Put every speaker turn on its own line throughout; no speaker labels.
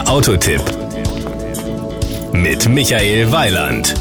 Der Autotipp mit Michael Weiland.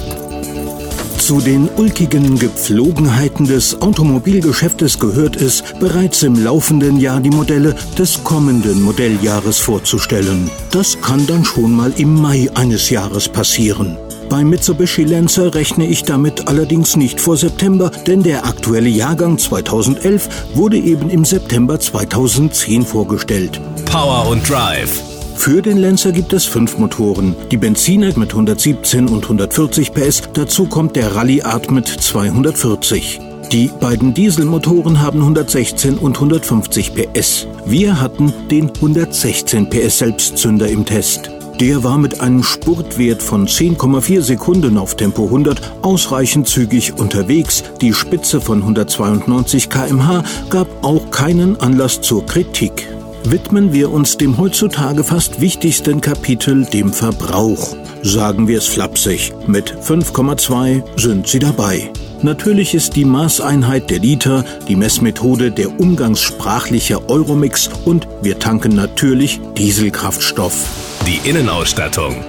Zu den ulkigen Gepflogenheiten des Automobilgeschäftes gehört es, bereits im laufenden Jahr die Modelle des kommenden Modelljahres vorzustellen. Das kann dann schon mal im Mai eines Jahres passieren. Beim Mitsubishi Lancer rechne ich damit allerdings nicht vor September, denn der aktuelle Jahrgang 2011 wurde eben im September 2010 vorgestellt.
Power und Drive
für den Lancer gibt es fünf Motoren. Die Benziner mit 117 und 140 PS, dazu kommt der Rallye Art mit 240. Die beiden Dieselmotoren haben 116 und 150 PS. Wir hatten den 116 PS Selbstzünder im Test. Der war mit einem Spurtwert von 10,4 Sekunden auf Tempo 100 ausreichend zügig unterwegs. Die Spitze von 192 kmh gab auch keinen Anlass zur Kritik widmen wir uns dem heutzutage fast wichtigsten Kapitel, dem Verbrauch. Sagen wir es flapsig, mit 5,2 sind Sie dabei. Natürlich ist die Maßeinheit der Liter, die Messmethode der umgangssprachliche Euromix und wir tanken natürlich Dieselkraftstoff.
Die Innenausstattung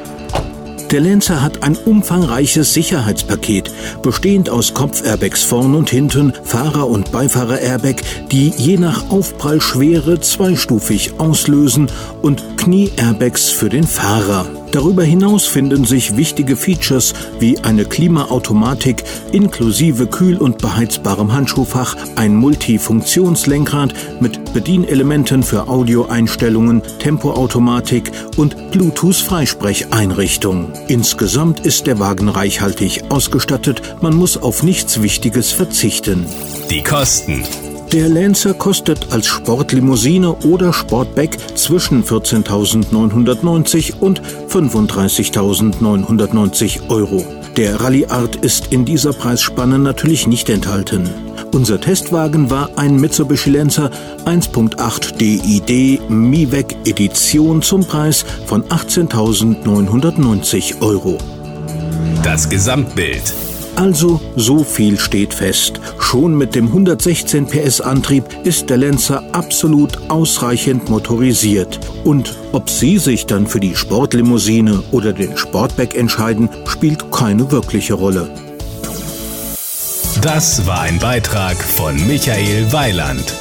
der Lancer hat ein umfangreiches Sicherheitspaket, bestehend aus Kopfairbags vorn und hinten, Fahrer- und Beifahrer-Airbag, die je nach Aufprallschwere zweistufig auslösen und Knie-Airbags für den Fahrer. Darüber hinaus finden sich wichtige Features wie eine Klimaautomatik inklusive kühl- und beheizbarem Handschuhfach, ein Multifunktionslenkrad mit Bedienelementen für Audioeinstellungen, Tempoautomatik und Bluetooth-Freisprecheinrichtung. Insgesamt ist der Wagen reichhaltig ausgestattet, man muss auf nichts Wichtiges verzichten.
Die Kosten
der Lancer kostet als Sportlimousine oder Sportback zwischen 14.990 und 35.990 Euro. Der Rallye Art ist in dieser Preisspanne natürlich nicht enthalten. Unser Testwagen war ein Mitsubishi Lancer 1.8 DID MiVec Edition zum Preis von 18.990 Euro.
Das Gesamtbild
also so viel steht fest. Schon mit dem 116 PS Antrieb ist der Lancer absolut ausreichend motorisiert. Und ob Sie sich dann für die Sportlimousine oder den Sportback entscheiden, spielt keine wirkliche Rolle.
Das war ein Beitrag von Michael Weiland.